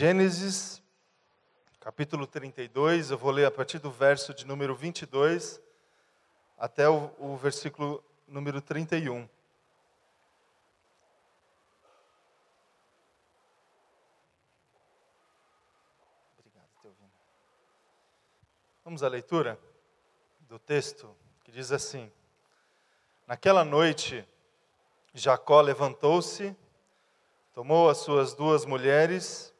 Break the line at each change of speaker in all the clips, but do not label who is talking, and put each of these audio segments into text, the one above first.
Gênesis, capítulo 32, eu vou ler a partir do verso de número 22 até o, o versículo número 31. Vamos à leitura do texto que diz assim: Naquela noite, Jacó levantou-se, tomou as suas duas mulheres,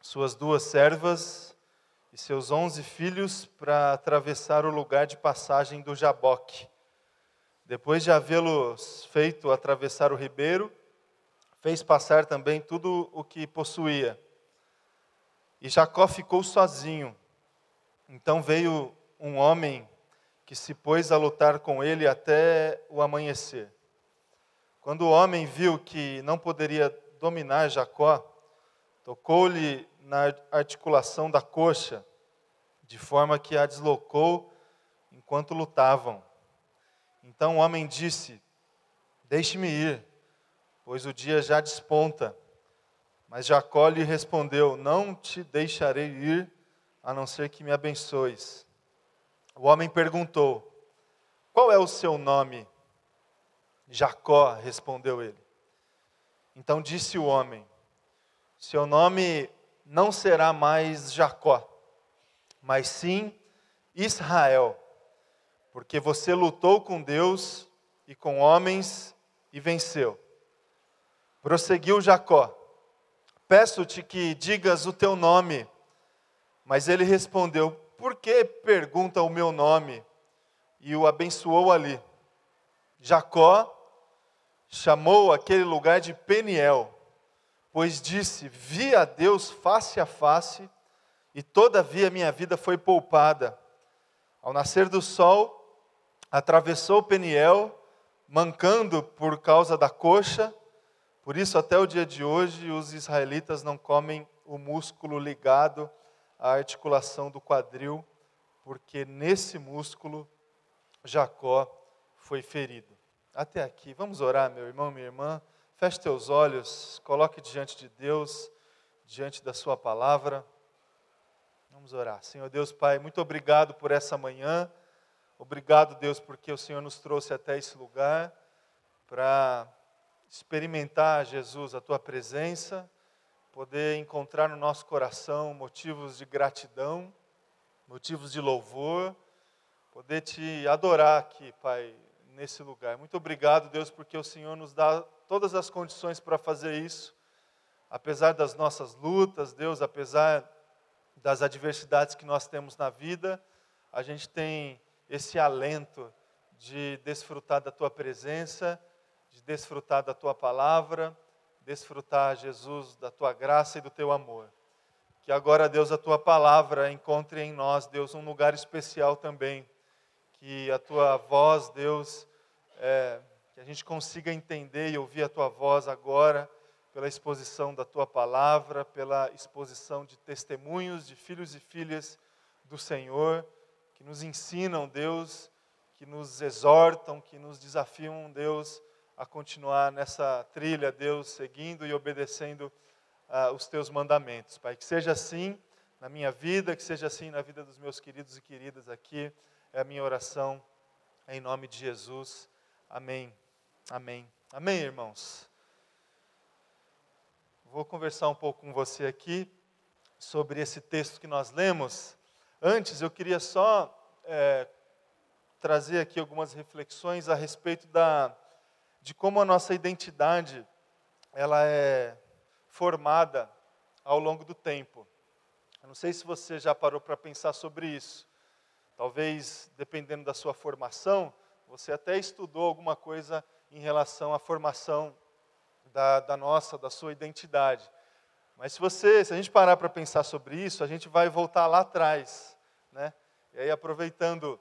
suas duas servas e seus onze filhos para atravessar o lugar de passagem do Jaboque. Depois de havê-los feito atravessar o ribeiro, fez passar também tudo o que possuía. E Jacó ficou sozinho então veio um homem que se pôs a lutar com ele até o amanhecer. Quando o homem viu que não poderia dominar Jacó, tocou-lhe na articulação da coxa, de forma que a deslocou enquanto lutavam. Então o homem disse: Deixe-me ir, pois o dia já desponta. Mas Jacó lhe respondeu: Não te deixarei ir a não ser que me abençoes. O homem perguntou: Qual é o seu nome? Jacó, respondeu ele. Então disse o homem: Seu nome não será mais Jacó, mas sim Israel, porque você lutou com Deus e com homens e venceu. Prosseguiu Jacó: Peço-te que digas o teu nome mas ele respondeu: Por que pergunta o meu nome? E o abençoou ali. Jacó chamou aquele lugar de Peniel, pois disse: Vi a Deus face a face, e todavia minha vida foi poupada. Ao nascer do sol, atravessou Peniel, mancando por causa da coxa, por isso até o dia de hoje os israelitas não comem o músculo ligado a articulação do quadril, porque nesse músculo Jacó foi ferido. Até aqui, vamos orar, meu irmão, minha irmã. Feche teus olhos, coloque diante de Deus, diante da Sua palavra. Vamos orar. Senhor Deus Pai, muito obrigado por essa manhã. Obrigado, Deus, porque o Senhor nos trouxe até esse lugar para experimentar, Jesus, a Tua presença poder encontrar no nosso coração motivos de gratidão, motivos de louvor, poder te adorar aqui, Pai, nesse lugar. Muito obrigado, Deus, porque o Senhor nos dá todas as condições para fazer isso, apesar das nossas lutas, Deus, apesar das adversidades que nós temos na vida, a gente tem esse alento de desfrutar da tua presença, de desfrutar da tua palavra desfrutar, Jesus, da tua graça e do teu amor. Que agora, Deus, a tua palavra encontre em nós, Deus, um lugar especial também. Que a tua voz, Deus, é, que a gente consiga entender e ouvir a tua voz agora, pela exposição da tua palavra, pela exposição de testemunhos de filhos e filhas do Senhor, que nos ensinam, Deus, que nos exortam, que nos desafiam, Deus, a continuar nessa trilha, Deus, seguindo e obedecendo uh, os teus mandamentos, Pai. Que seja assim na minha vida, que seja assim na vida dos meus queridos e queridas aqui, é a minha oração, em nome de Jesus. Amém. Amém. Amém, irmãos. Vou conversar um pouco com você aqui sobre esse texto que nós lemos. Antes, eu queria só é, trazer aqui algumas reflexões a respeito da de como a nossa identidade ela é formada ao longo do tempo. Eu não sei se você já parou para pensar sobre isso. Talvez, dependendo da sua formação, você até estudou alguma coisa em relação à formação da, da nossa, da sua identidade. Mas se você, se a gente parar para pensar sobre isso, a gente vai voltar lá atrás, né? E aí aproveitando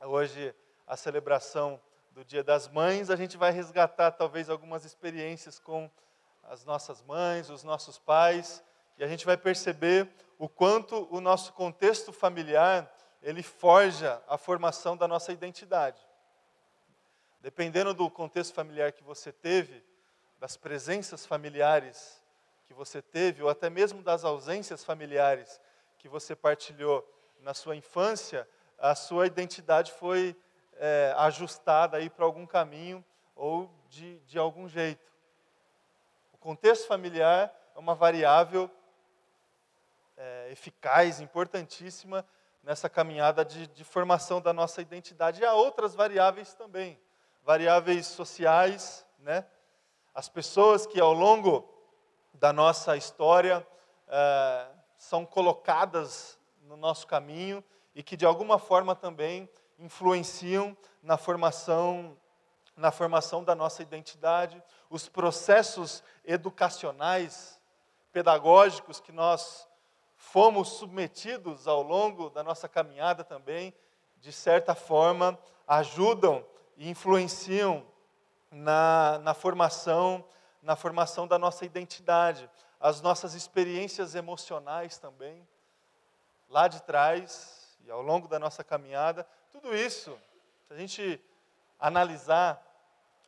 hoje a celebração do Dia das Mães, a gente vai resgatar talvez algumas experiências com as nossas mães, os nossos pais, e a gente vai perceber o quanto o nosso contexto familiar ele forja a formação da nossa identidade. Dependendo do contexto familiar que você teve, das presenças familiares que você teve, ou até mesmo das ausências familiares que você partilhou na sua infância, a sua identidade foi é, ajustada aí para algum caminho ou de, de algum jeito. O contexto familiar é uma variável é, eficaz, importantíssima nessa caminhada de, de formação da nossa identidade. E há outras variáveis também, variáveis sociais, né? As pessoas que ao longo da nossa história é, são colocadas no nosso caminho e que de alguma forma também influenciam na formação na formação da nossa identidade, os processos educacionais, pedagógicos que nós fomos submetidos ao longo da nossa caminhada também, de certa forma, ajudam influenciam na, na formação na formação da nossa identidade, as nossas experiências emocionais também, lá de trás e ao longo da nossa caminhada, tudo isso, se a gente analisar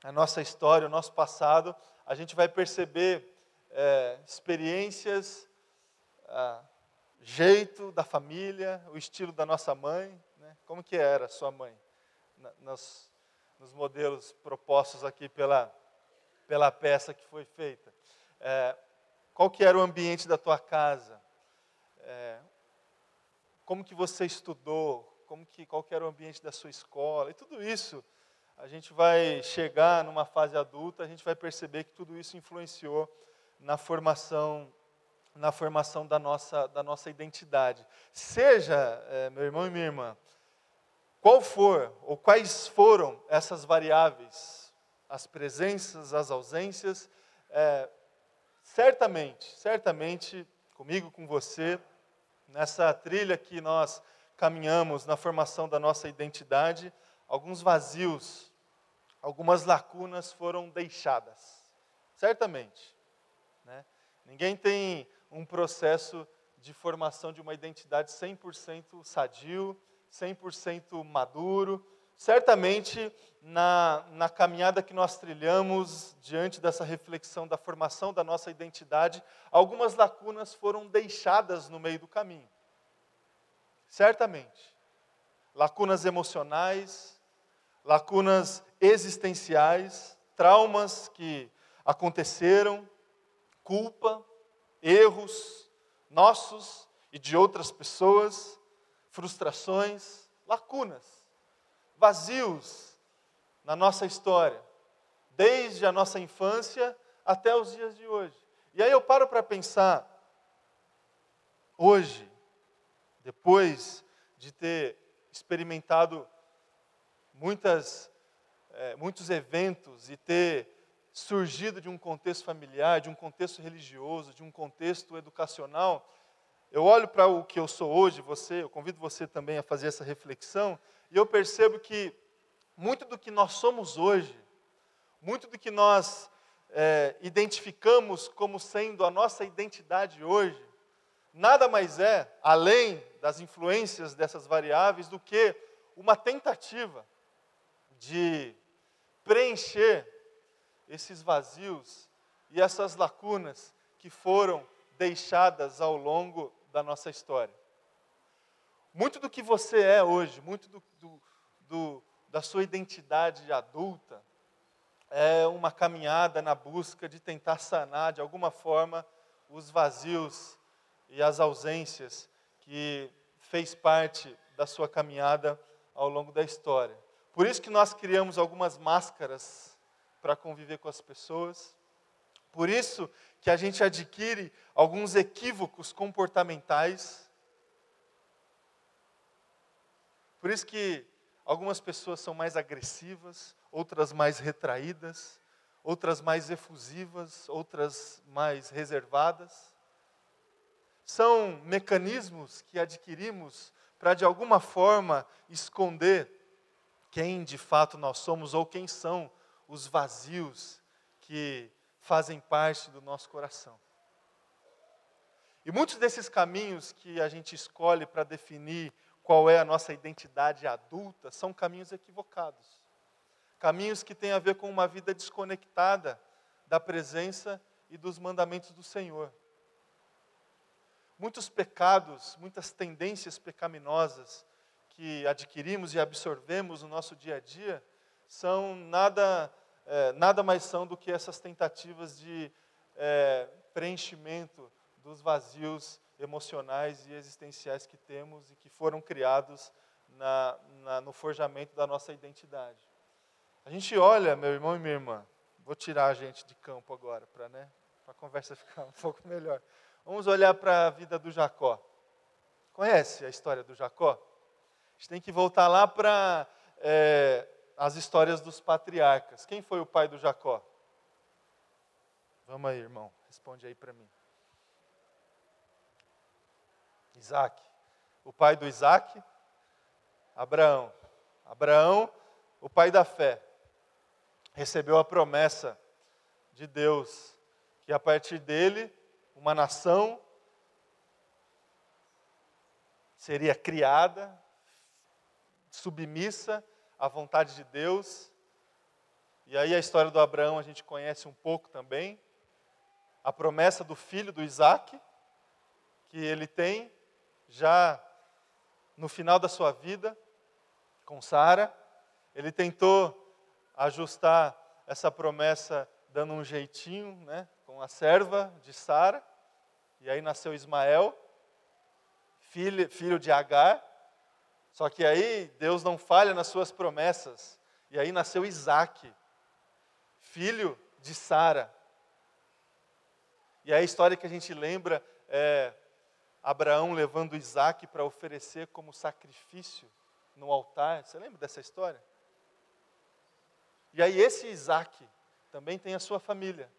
a nossa história, o nosso passado, a gente vai perceber é, experiências, ah, jeito da família, o estilo da nossa mãe. Né? Como que era sua mãe? Nos, nos modelos propostos aqui pela, pela peça que foi feita. É, qual que era o ambiente da tua casa? É, como que você estudou? Como que, qual que era o ambiente da sua escola? E tudo isso, a gente vai chegar numa fase adulta, a gente vai perceber que tudo isso influenciou na formação na formação da nossa, da nossa identidade. Seja, é, meu irmão e minha irmã, qual for ou quais foram essas variáveis, as presenças, as ausências, é, certamente, certamente, comigo, com você, nessa trilha que nós caminhamos na formação da nossa identidade, alguns vazios, algumas lacunas foram deixadas, certamente. Né? Ninguém tem um processo de formação de uma identidade 100% sadio, 100% maduro. Certamente, na, na caminhada que nós trilhamos, diante dessa reflexão da formação da nossa identidade, algumas lacunas foram deixadas no meio do caminho. Certamente. Lacunas emocionais, lacunas existenciais, traumas que aconteceram, culpa, erros nossos e de outras pessoas, frustrações, lacunas, vazios na nossa história, desde a nossa infância até os dias de hoje. E aí eu paro para pensar, hoje, depois de ter experimentado muitas, é, muitos eventos e ter surgido de um contexto familiar, de um contexto religioso, de um contexto educacional, eu olho para o que eu sou hoje, você, eu convido você também a fazer essa reflexão, e eu percebo que muito do que nós somos hoje, muito do que nós é, identificamos como sendo a nossa identidade hoje, nada mais é, além das influências dessas variáveis, do que uma tentativa de preencher esses vazios e essas lacunas que foram deixadas ao longo da nossa história. Muito do que você é hoje, muito do, do, do, da sua identidade adulta, é uma caminhada na busca de tentar sanar de alguma forma os vazios e as ausências que fez parte da sua caminhada ao longo da história. Por isso que nós criamos algumas máscaras para conviver com as pessoas. Por isso que a gente adquire alguns equívocos comportamentais. Por isso que algumas pessoas são mais agressivas, outras mais retraídas, outras mais efusivas, outras mais reservadas. São mecanismos que adquirimos para de alguma forma esconder quem de fato nós somos ou quem são os vazios que fazem parte do nosso coração. E muitos desses caminhos que a gente escolhe para definir qual é a nossa identidade adulta são caminhos equivocados. Caminhos que têm a ver com uma vida desconectada da presença e dos mandamentos do Senhor. Muitos pecados, muitas tendências pecaminosas que adquirimos e absorvemos no nosso dia a dia são nada, é, nada mais são do que essas tentativas de é, preenchimento dos vazios emocionais e existenciais que temos e que foram criados na, na, no forjamento da nossa identidade. A gente olha, meu irmão e minha irmã, vou tirar a gente de campo agora para né, a conversa ficar um pouco melhor. Vamos olhar para a vida do Jacó. Conhece a história do Jacó? A gente tem que voltar lá para é, as histórias dos patriarcas. Quem foi o pai do Jacó? Vamos aí, irmão, responde aí para mim. Isaac. O pai do Isaac? Abraão. Abraão, o pai da fé, recebeu a promessa de Deus que a partir dele uma nação seria criada, submissa à vontade de Deus. E aí a história do Abraão a gente conhece um pouco também. A promessa do filho do Isaac, que ele tem já no final da sua vida com Sara. Ele tentou ajustar essa promessa dando um jeitinho, né, com a serva de Sara. E aí nasceu Ismael, filho, filho de Agar. Só que aí Deus não falha nas suas promessas. E aí nasceu Isaac, filho de Sara. E a história que a gente lembra é Abraão levando Isaac para oferecer como sacrifício no altar. Você lembra dessa história? E aí esse Isaac também tem a sua família.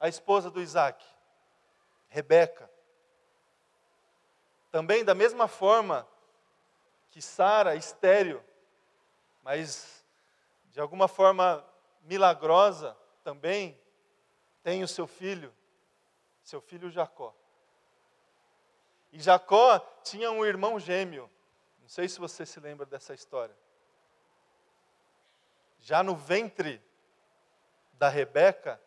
A esposa do Isaac, Rebeca. Também da mesma forma que Sara, estéreo, mas de alguma forma milagrosa, também tem o seu filho, seu filho Jacó. E Jacó tinha um irmão gêmeo. Não sei se você se lembra dessa história. Já no ventre da Rebeca,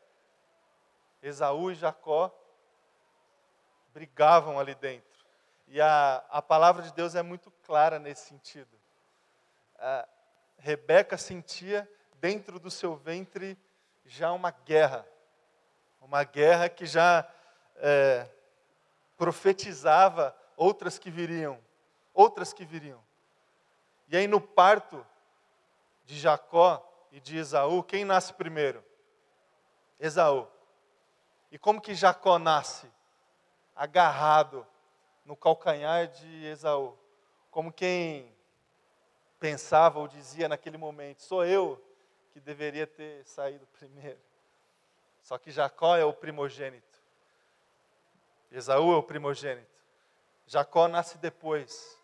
Esaú e Jacó brigavam ali dentro. E a, a palavra de Deus é muito clara nesse sentido. A Rebeca sentia dentro do seu ventre já uma guerra. Uma guerra que já é, profetizava outras que viriam, outras que viriam. E aí no parto de Jacó e de Esaú, quem nasce primeiro? Esaú. E como que Jacó nasce? Agarrado no calcanhar de Esaú. Como quem pensava ou dizia naquele momento: sou eu que deveria ter saído primeiro. Só que Jacó é o primogênito. Esaú é o primogênito. Jacó nasce depois.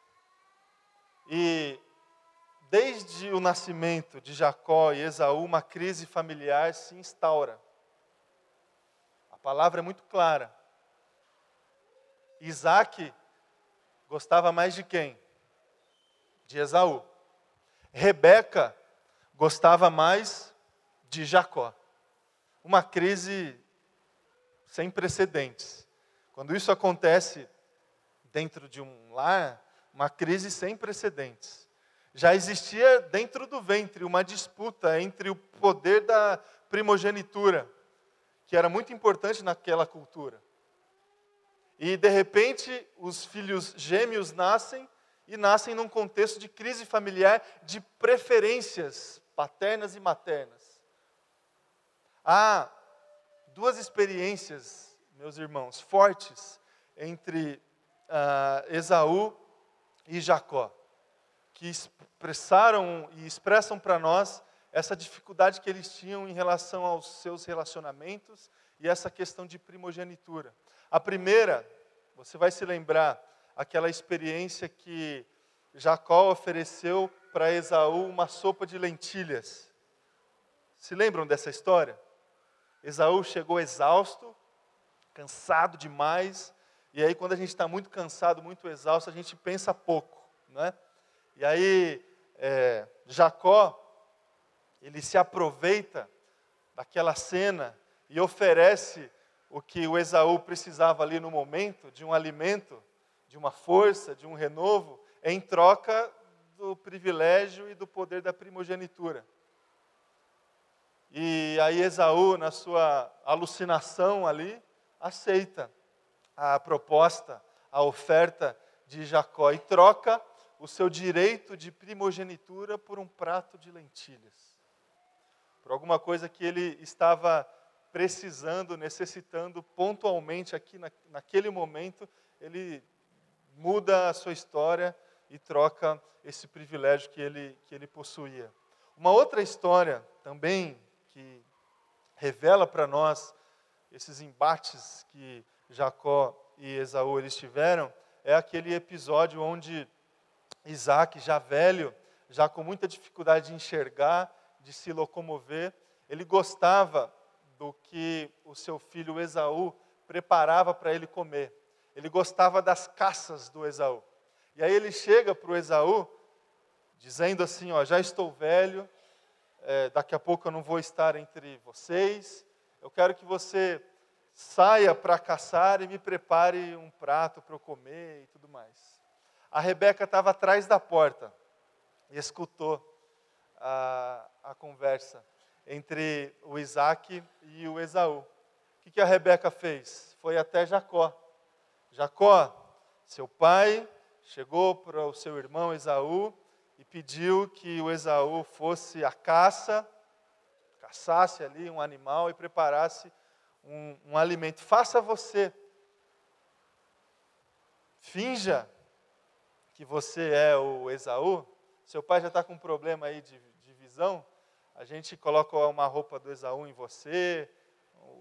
E desde o nascimento de Jacó e Esaú, uma crise familiar se instaura. A palavra é muito clara. Isaac gostava mais de quem? De Esaú. Rebeca gostava mais de Jacó. Uma crise sem precedentes. Quando isso acontece dentro de um lar, uma crise sem precedentes. Já existia dentro do ventre uma disputa entre o poder da primogenitura, que era muito importante naquela cultura. E de repente, os filhos gêmeos nascem e nascem num contexto de crise familiar de preferências paternas e maternas. Há duas experiências meus irmãos, fortes entre uh, Esaú e Jacó, que expressaram e expressam para nós essa dificuldade que eles tinham em relação aos seus relacionamentos e essa questão de primogenitura. A primeira, você vai se lembrar, aquela experiência que Jacó ofereceu para Esaú uma sopa de lentilhas. Se lembram dessa história? Esaú chegou exausto, cansado demais. E aí, quando a gente está muito cansado, muito exausto, a gente pensa pouco, né? E aí, é, Jacó, ele se aproveita daquela cena e oferece o que o Esaú precisava ali no momento, de um alimento, de uma força, de um renovo, em troca do privilégio e do poder da primogenitura. E aí Esaú, na sua alucinação ali, aceita a proposta, a oferta de Jacó e troca o seu direito de primogenitura por um prato de lentilhas. Por alguma coisa que ele estava precisando, necessitando pontualmente aqui na, naquele momento, ele muda a sua história e troca esse privilégio que ele, que ele possuía. Uma outra história também que revela para nós esses embates que Jacó e Esaú eles tiveram é aquele episódio onde Isaac, já velho, já com muita dificuldade de enxergar, de se locomover, ele gostava do que o seu filho Esaú preparava para ele comer. Ele gostava das caças do Esaú. E aí ele chega para o Esaú, dizendo assim: ó, já estou velho, é, daqui a pouco eu não vou estar entre vocês. Eu quero que você saia para caçar e me prepare um prato para eu comer e tudo mais. A Rebeca estava atrás da porta e escutou a, a conversa entre o Isaac e o Esaú. O que, a Rebeca fez? Foi até Jacó. Jacó, seu pai, chegou para o seu irmão Esaú e pediu que o Esaú fosse à caça, caçasse ali um animal e preparasse um, um alimento. Faça você. Finja que você é o Esaú. Seu pai já está com um problema aí de, de visão a gente coloca uma roupa do Esaú em você,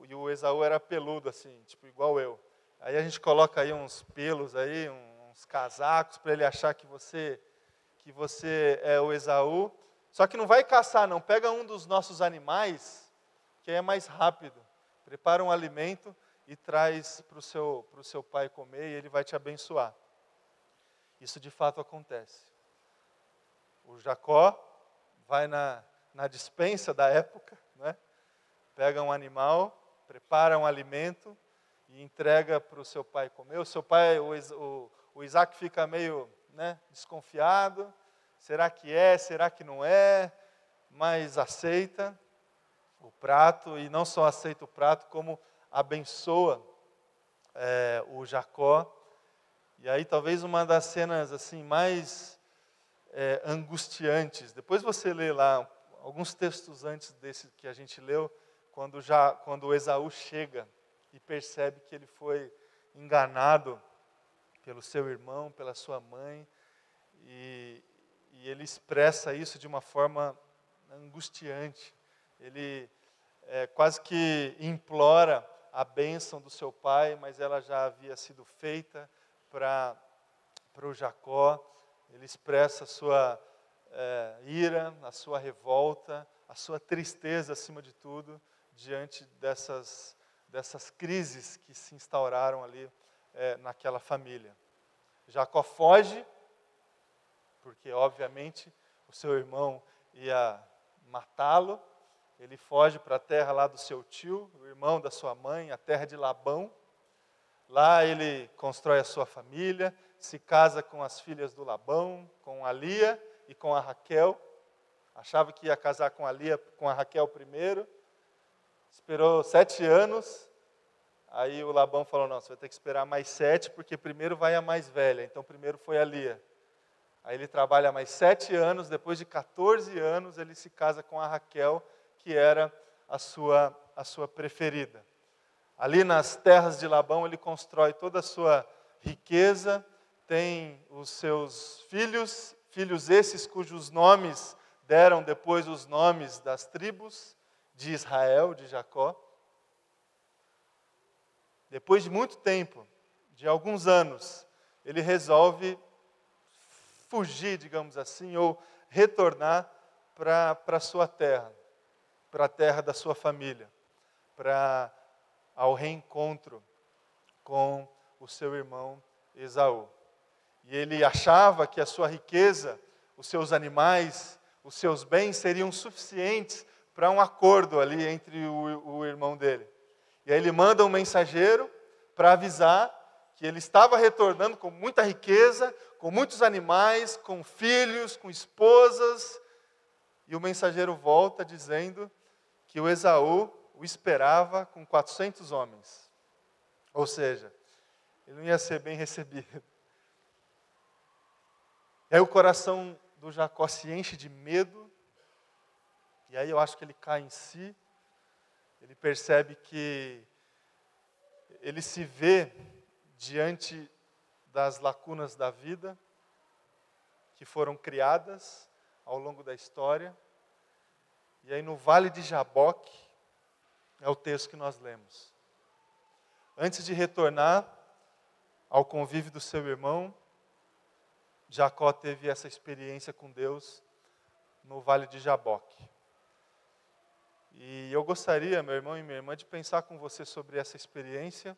e o Esaú era peludo assim, tipo igual eu. Aí a gente coloca aí uns pelos aí, uns casacos para ele achar que você que você é o Esaú. Só que não vai caçar não, pega um dos nossos animais, que é mais rápido. Prepara um alimento e traz para o seu, seu pai comer e ele vai te abençoar. Isso de fato acontece. O Jacó vai na, na dispensa da época, né? pega um animal, prepara um alimento e entrega para o seu pai comer. O seu pai, o, o, Isaac fica meio né, desconfiado. Será que é? Será que não é? Mas aceita o prato e não só aceita o prato, como abençoa é, o Jacó. E aí talvez uma das cenas assim mais é, angustiantes. Depois você lê lá alguns textos antes desse que a gente leu, quando já quando Esaú chega e percebe que ele foi enganado pelo seu irmão, pela sua mãe, e, e ele expressa isso de uma forma angustiante. Ele é, quase que implora a bênção do seu pai, mas ela já havia sido feita para o Jacó. Ele expressa sua é, ira, a sua revolta, a sua tristeza, acima de tudo, diante dessas, dessas crises que se instauraram ali é, naquela família. Jacó foge, porque, obviamente, o seu irmão ia matá-lo. Ele foge para a terra lá do seu tio, o irmão da sua mãe, a terra de Labão. Lá ele constrói a sua família, se casa com as filhas do Labão, com a Lia, e com a Raquel. Achava que ia casar com a Lia, com a Raquel primeiro. Esperou sete anos. Aí o Labão falou: Não, você vai ter que esperar mais sete, porque primeiro vai a mais velha. Então, primeiro foi a Lia. Aí ele trabalha mais sete anos. Depois de 14 anos, ele se casa com a Raquel, que era a sua, a sua preferida. Ali nas terras de Labão, ele constrói toda a sua riqueza, tem os seus filhos filhos esses cujos nomes deram depois os nomes das tribos de Israel, de Jacó. Depois de muito tempo, de alguns anos, ele resolve fugir, digamos assim, ou retornar para a sua terra, para a terra da sua família, para ao reencontro com o seu irmão Esaú. E ele achava que a sua riqueza, os seus animais, os seus bens seriam suficientes para um acordo ali entre o, o irmão dele. E aí ele manda um mensageiro para avisar que ele estava retornando com muita riqueza, com muitos animais, com filhos, com esposas. E o mensageiro volta dizendo que o Esaú o esperava com 400 homens. Ou seja, ele não ia ser bem recebido. E aí o coração do Jacó se enche de medo, e aí eu acho que ele cai em si, ele percebe que ele se vê diante das lacunas da vida que foram criadas ao longo da história. E aí no Vale de Jaboque é o texto que nós lemos. Antes de retornar ao convívio do seu irmão, Jacó teve essa experiência com Deus no Vale de Jaboque. E eu gostaria, meu irmão e minha irmã, de pensar com você sobre essa experiência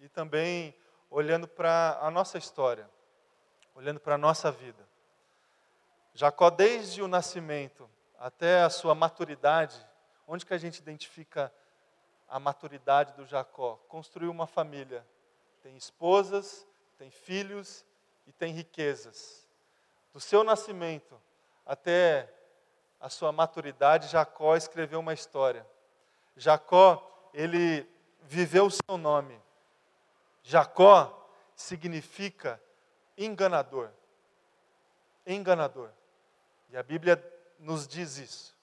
e também olhando para a nossa história, olhando para a nossa vida. Jacó, desde o nascimento até a sua maturidade, onde que a gente identifica a maturidade do Jacó? Construiu uma família, tem esposas, tem filhos e tem riquezas. Do seu nascimento até a sua maturidade, Jacó escreveu uma história. Jacó, ele viveu o seu nome. Jacó significa enganador. Enganador. E a Bíblia nos diz isso.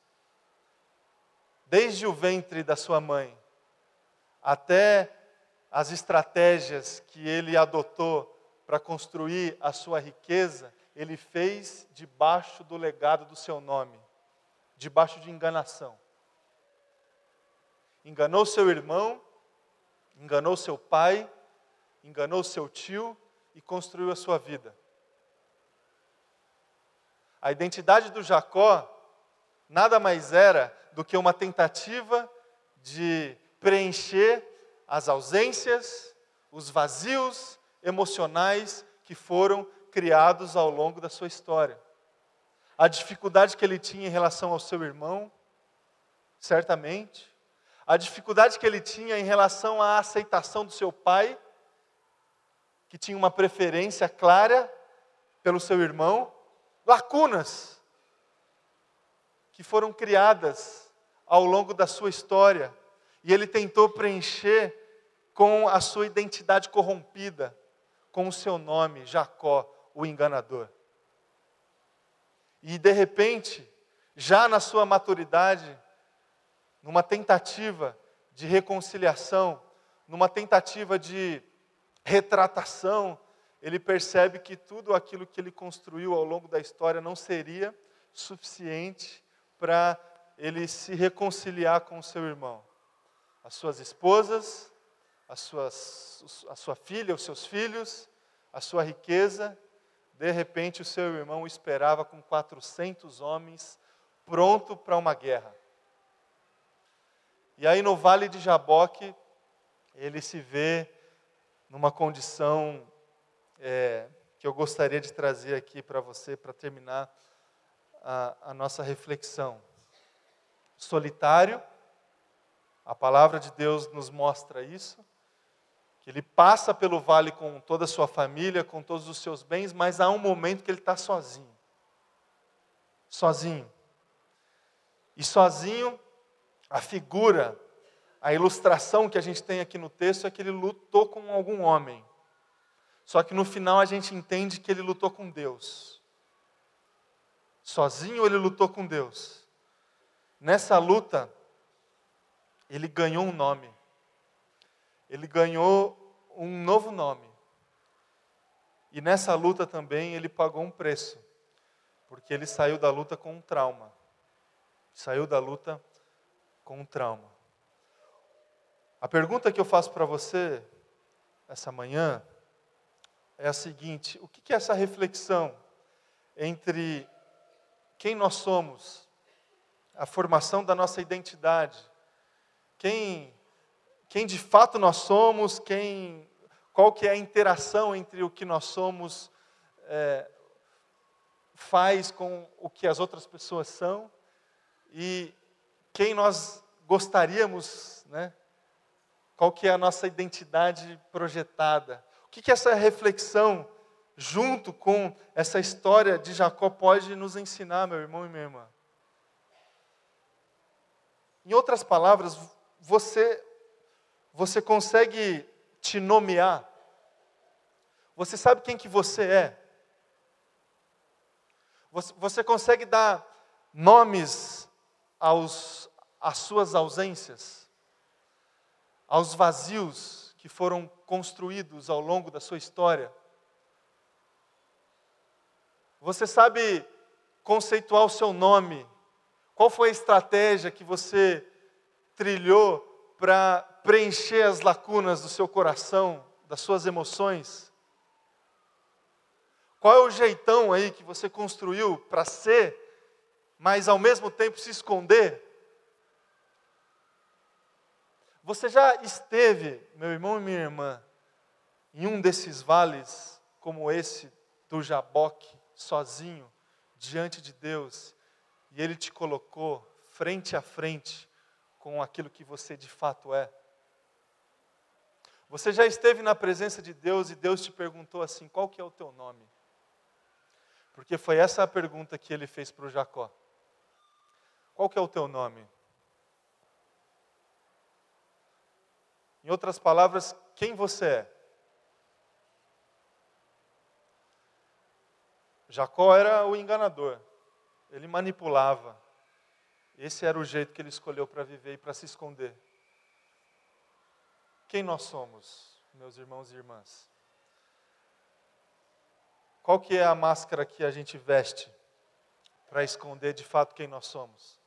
Desde o ventre da sua mãe até as estratégias que ele adotou para construir a sua riqueza, ele fez debaixo do legado do seu nome, debaixo de enganação. Enganou seu irmão, enganou seu pai, enganou seu tio e construiu a sua vida. A identidade do Jacó nada mais era do que uma tentativa de preencher as ausências, os vazios emocionais que foram criados ao longo da sua história. A dificuldade que ele tinha em relação ao seu irmão, certamente. A dificuldade que ele tinha em relação à aceitação do seu pai, que tinha uma preferência clara pelo seu irmão. Lacunas que foram criadas ao longo da sua história. E ele tentou preencher com a sua identidade corrompida, com o seu nome, Jacó, o enganador. E de repente, já na sua maturidade, numa tentativa de reconciliação, numa tentativa de retratação, ele percebe que tudo aquilo que ele construiu ao longo da história não seria suficiente para ele se reconciliar com o seu irmão. As suas esposas, as suas, a sua filha, os seus filhos, a sua riqueza, de repente, o seu irmão o esperava com 400 homens, pronto para uma guerra. E aí, no vale de Jaboque, ele se vê numa condição é, que eu gostaria de trazer aqui para você, para terminar a, a nossa reflexão. Solitário, a palavra de Deus nos mostra isso que ele passa pelo vale com toda a sua família, com todos os seus bens, mas há um momento que ele está sozinho. Sozinho. E sozinho, a figura, a ilustração que a gente tem aqui no texto é que ele lutou com algum homem. Só que no final a gente entende que ele lutou com Deus. Sozinho ele lutou com Deus. Nessa luta, ele ganhou um nome ele ganhou um novo nome. E nessa luta também ele pagou um preço, porque ele saiu da luta com um trauma. Saiu da luta com um trauma. A pergunta que eu faço para você essa manhã é a seguinte: o que é essa reflexão entre quem nós somos, a formação da nossa identidade, quem quem de fato nós somos, quem, qual que é a interação entre o que nós somos é, faz com o que as outras pessoas são e quem nós gostaríamos, né? qual que é a nossa identidade projetada. O que, que essa reflexão, junto com essa história de Jacó, pode nos ensinar, meu irmão e minha irmã? Em outras palavras, você, você consegue te nomear? Você sabe quem que você é? Você, consegue dar nomes aos, às suas ausências? Aos vazios que foram construídos ao longo da sua história? Você sabe conceituar o seu nome qual foi a estratégia que você trilhou para preencher as lacunas do seu coração, das suas emoções? Qual é o jeitão aí que você construiu para ser, mas ao mesmo tempo se esconder? Você já esteve, meu irmão e minha irmã, em um desses vales como esse do Jaboque, sozinho, diante de Deus, e Ele te colocou frente a frente com aquilo que você de fato é. Você já esteve na presença de Deus e Deus te perguntou assim: qual que é o teu nome? Porque foi essa a pergunta que ele fez para o Jacó. Qual que é o teu nome? Em outras palavras, quem você é? Jacó era o enganador ele manipulava. Esse era o jeito que ele escolheu para viver e para se esconder. Quem nós somos, meus irmãos e irmãs? Qual que é a máscara que a gente veste para esconder de fato quem nós somos?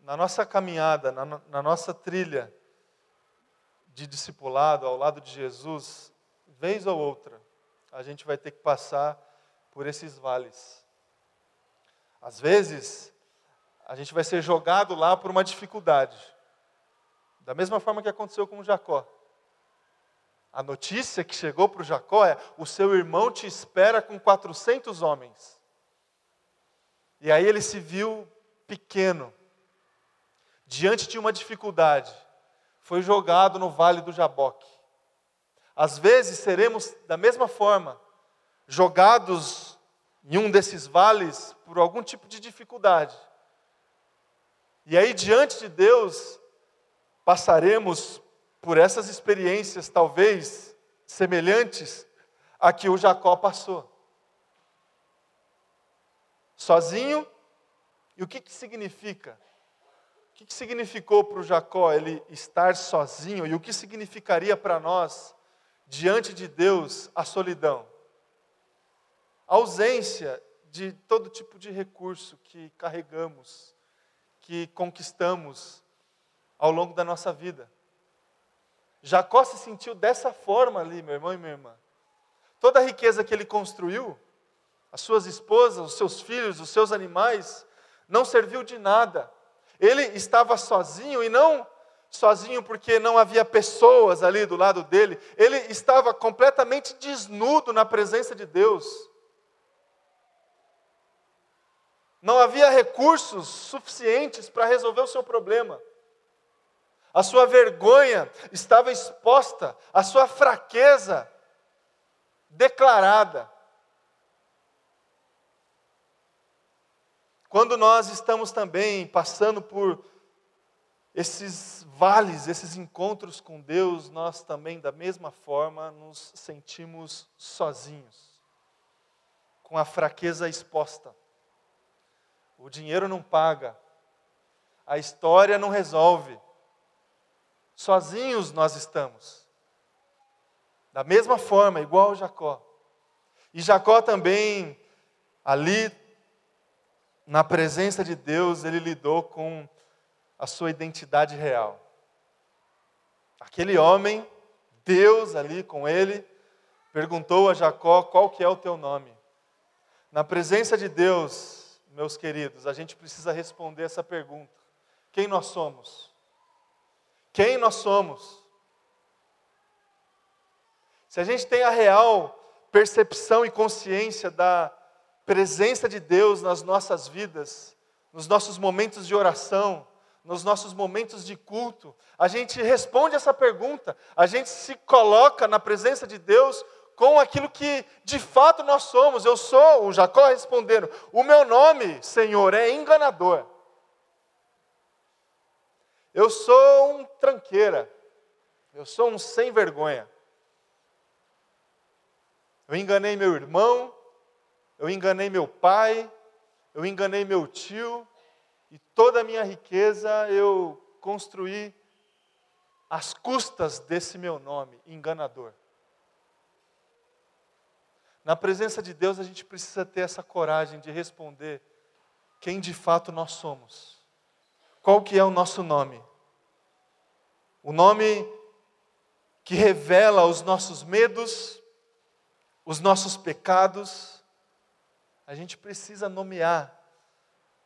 Na nossa caminhada, na, na nossa trilha de discipulado ao lado de Jesus, vez ou outra, a gente vai ter que passar por esses vales. Às vezes, a gente vai ser jogado lá por uma dificuldade. Da mesma forma que aconteceu com Jacó. A notícia que chegou para Jacó é: o seu irmão te espera com 400 homens. E aí ele se viu pequeno, diante de uma dificuldade, foi jogado no vale do Jaboque. Às vezes seremos da mesma forma, jogados em um desses vales por algum tipo de dificuldade. E aí, diante de Deus, passaremos por essas experiências, talvez semelhantes a que o Jacó passou. Sozinho, e o que, que significa? O que, que significou para o Jacó ele estar sozinho e o que significaria para nós, diante de Deus, a solidão? ausência de todo tipo de recurso que carregamos, que conquistamos ao longo da nossa vida. Jacó se sentiu dessa forma ali, meu irmão e minha irmã. Toda a riqueza que ele construiu, as suas esposas, os seus filhos, os seus animais, não serviu de nada. Ele estava sozinho e não sozinho porque não havia pessoas ali do lado dele, ele estava completamente desnudo na presença de Deus. Não havia recursos suficientes para resolver o seu problema. A sua vergonha estava exposta, a sua fraqueza declarada. Quando nós estamos também passando por esses vales, esses encontros com Deus, nós também, da mesma forma, nos sentimos sozinhos, com a fraqueza exposta. O dinheiro não paga. A história não resolve. Sozinhos nós estamos. Da mesma forma, igual Jacó. E Jacó também, ali, na presença de Deus, ele lidou com a sua identidade real. Aquele homem, Deus ali com ele, perguntou a Jacó qual que é o teu nome. Na presença de Deus, meus queridos, a gente precisa responder essa pergunta: quem nós somos? Quem nós somos? Se a gente tem a real percepção e consciência da presença de Deus nas nossas vidas, nos nossos momentos de oração, nos nossos momentos de culto, a gente responde essa pergunta, a gente se coloca na presença de Deus com aquilo que de fato nós somos. Eu sou, o Jacó respondendo: O meu nome, Senhor, é enganador. Eu sou um tranqueira. Eu sou um sem vergonha. Eu enganei meu irmão, eu enganei meu pai, eu enganei meu tio, e toda a minha riqueza eu construí às custas desse meu nome, enganador. Na presença de Deus, a gente precisa ter essa coragem de responder quem de fato nós somos. Qual que é o nosso nome? O nome que revela os nossos medos, os nossos pecados. A gente precisa nomear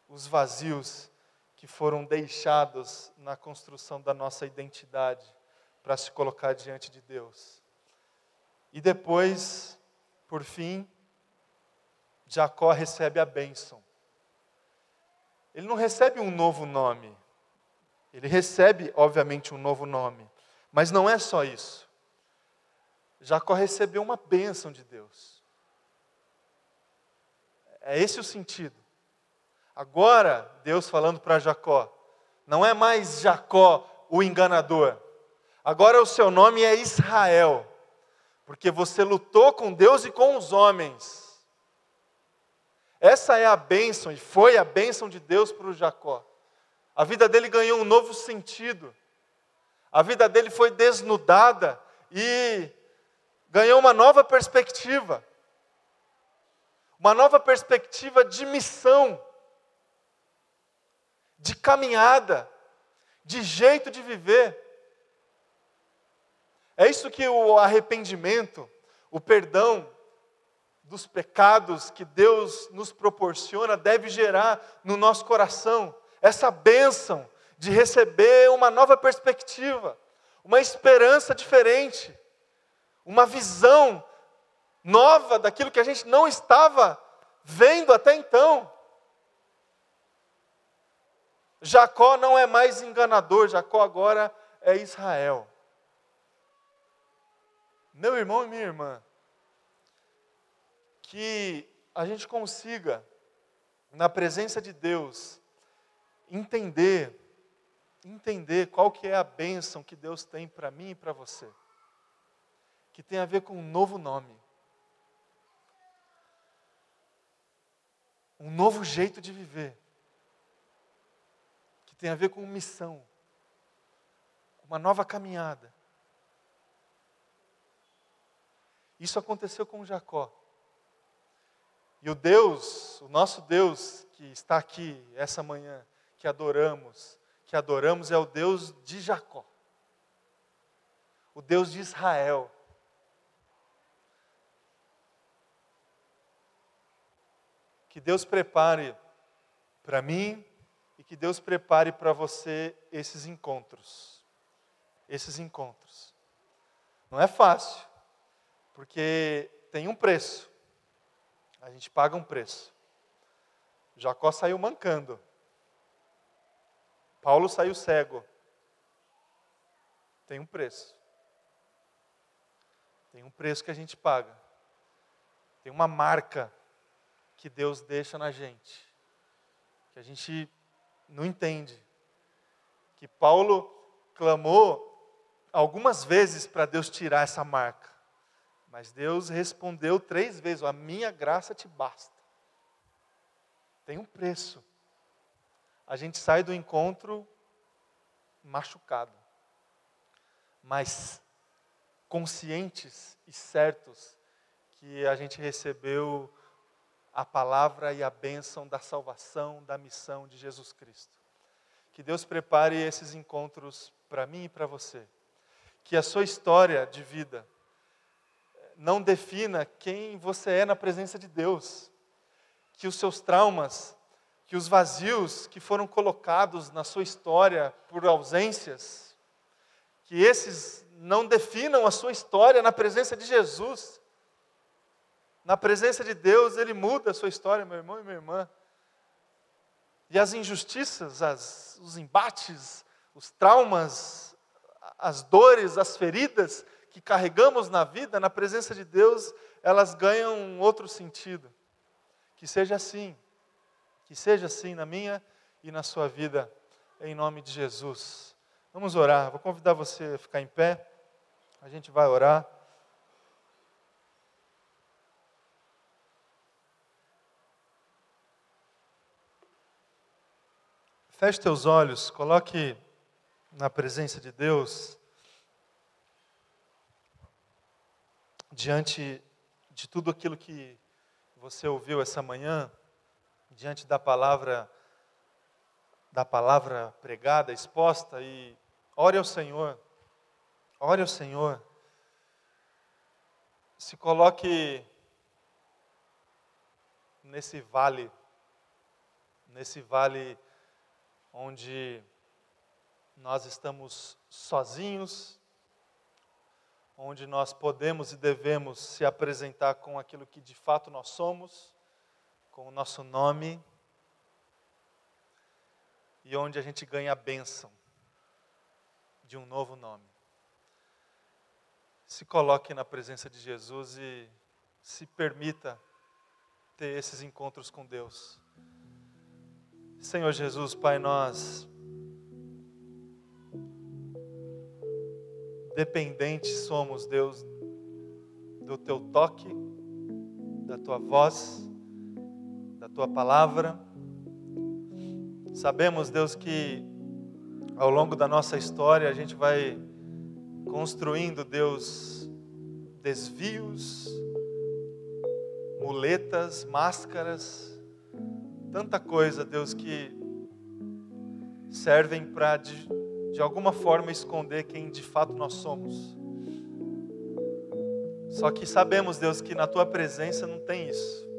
os vazios que foram deixados na construção da nossa identidade para se colocar diante de Deus. E depois por fim, Jacó recebe a bênção. Ele não recebe um novo nome. Ele recebe, obviamente, um novo nome. Mas não é só isso. Jacó recebeu uma bênção de Deus. É esse o sentido. Agora, Deus falando para Jacó, não é mais Jacó o enganador. Agora o seu nome é Israel porque você lutou com Deus e com os homens. Essa é a bênção, e foi a bênção de Deus para o Jacó. A vida dele ganhou um novo sentido. A vida dele foi desnudada e ganhou uma nova perspectiva. Uma nova perspectiva de missão, de caminhada, de jeito de viver. É isso que o arrependimento, o perdão dos pecados que Deus nos proporciona deve gerar no nosso coração. Essa bênção de receber uma nova perspectiva, uma esperança diferente, uma visão nova daquilo que a gente não estava vendo até então. Jacó não é mais enganador, Jacó agora é Israel. Meu irmão e minha irmã, que a gente consiga, na presença de Deus, entender, entender qual que é a bênção que Deus tem para mim e para você, que tem a ver com um novo nome, um novo jeito de viver, que tem a ver com missão, uma nova caminhada. Isso aconteceu com Jacó. E o Deus, o nosso Deus que está aqui essa manhã, que adoramos, que adoramos é o Deus de Jacó. O Deus de Israel. Que Deus prepare para mim e que Deus prepare para você esses encontros. Esses encontros. Não é fácil. Porque tem um preço. A gente paga um preço. Jacó saiu mancando. Paulo saiu cego. Tem um preço. Tem um preço que a gente paga. Tem uma marca que Deus deixa na gente. Que a gente não entende. Que Paulo clamou algumas vezes para Deus tirar essa marca. Mas Deus respondeu três vezes: A minha graça te basta. Tem um preço. A gente sai do encontro machucado, mas conscientes e certos que a gente recebeu a palavra e a bênção da salvação, da missão de Jesus Cristo. Que Deus prepare esses encontros para mim e para você. Que a sua história de vida não defina quem você é na presença de Deus. Que os seus traumas, que os vazios que foram colocados na sua história por ausências, que esses não definam a sua história na presença de Jesus. Na presença de Deus, Ele muda a sua história, meu irmão e minha irmã. E as injustiças, as, os embates, os traumas, as dores, as feridas que carregamos na vida, na presença de Deus, elas ganham um outro sentido. Que seja assim, que seja assim na minha e na sua vida, em nome de Jesus. Vamos orar. Vou convidar você a ficar em pé. A gente vai orar. Feche teus olhos, coloque na presença de Deus, diante de tudo aquilo que você ouviu essa manhã, diante da palavra da palavra pregada, exposta e ore ao Senhor. Ore ao Senhor. Se coloque nesse vale nesse vale onde nós estamos sozinhos, onde nós podemos e devemos se apresentar com aquilo que de fato nós somos, com o nosso nome, e onde a gente ganha a bênção de um novo nome. Se coloque na presença de Jesus e se permita ter esses encontros com Deus. Senhor Jesus, Pai, nós dependentes somos, Deus, do teu toque, da tua voz, tua palavra. Sabemos, Deus, que ao longo da nossa história a gente vai construindo, Deus, desvios, muletas, máscaras, tanta coisa, Deus, que servem para de, de alguma forma esconder quem de fato nós somos. Só que sabemos, Deus, que na tua presença não tem isso.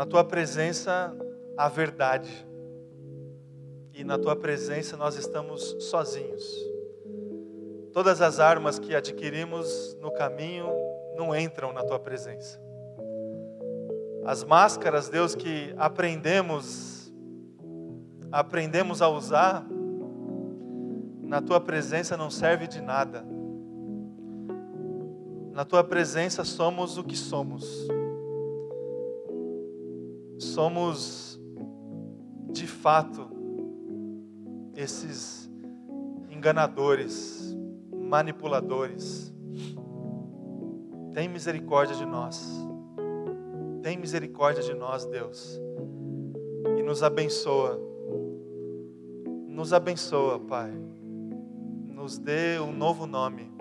Na tua presença há verdade. E na tua presença nós estamos sozinhos. Todas as armas que adquirimos no caminho não entram na tua presença. As máscaras, Deus, que aprendemos, aprendemos a usar, na tua presença não serve de nada. Na tua presença somos o que somos. Somos, de fato, esses enganadores, manipuladores. Tem misericórdia de nós. Tem misericórdia de nós, Deus. E nos abençoa. Nos abençoa, Pai. Nos dê um novo nome.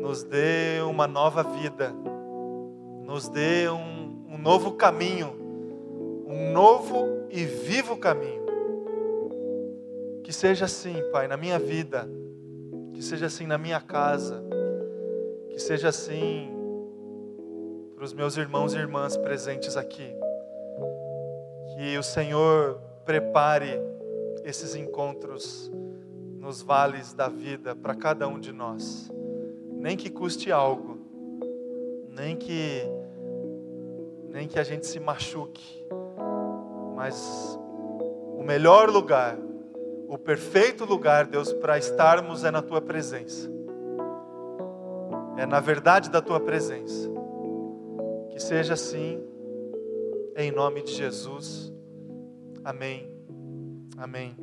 Nos dê uma nova vida. Nos dê um, um novo caminho. Um novo e vivo caminho. Que seja assim, Pai, na minha vida. Que seja assim na minha casa. Que seja assim para os meus irmãos e irmãs presentes aqui. Que o Senhor prepare esses encontros nos vales da vida para cada um de nós. Nem que custe algo, nem que nem que a gente se machuque, mas o melhor lugar, o perfeito lugar, Deus, para estarmos é na tua presença. É na verdade da tua presença. Que seja assim, em nome de Jesus. Amém. Amém.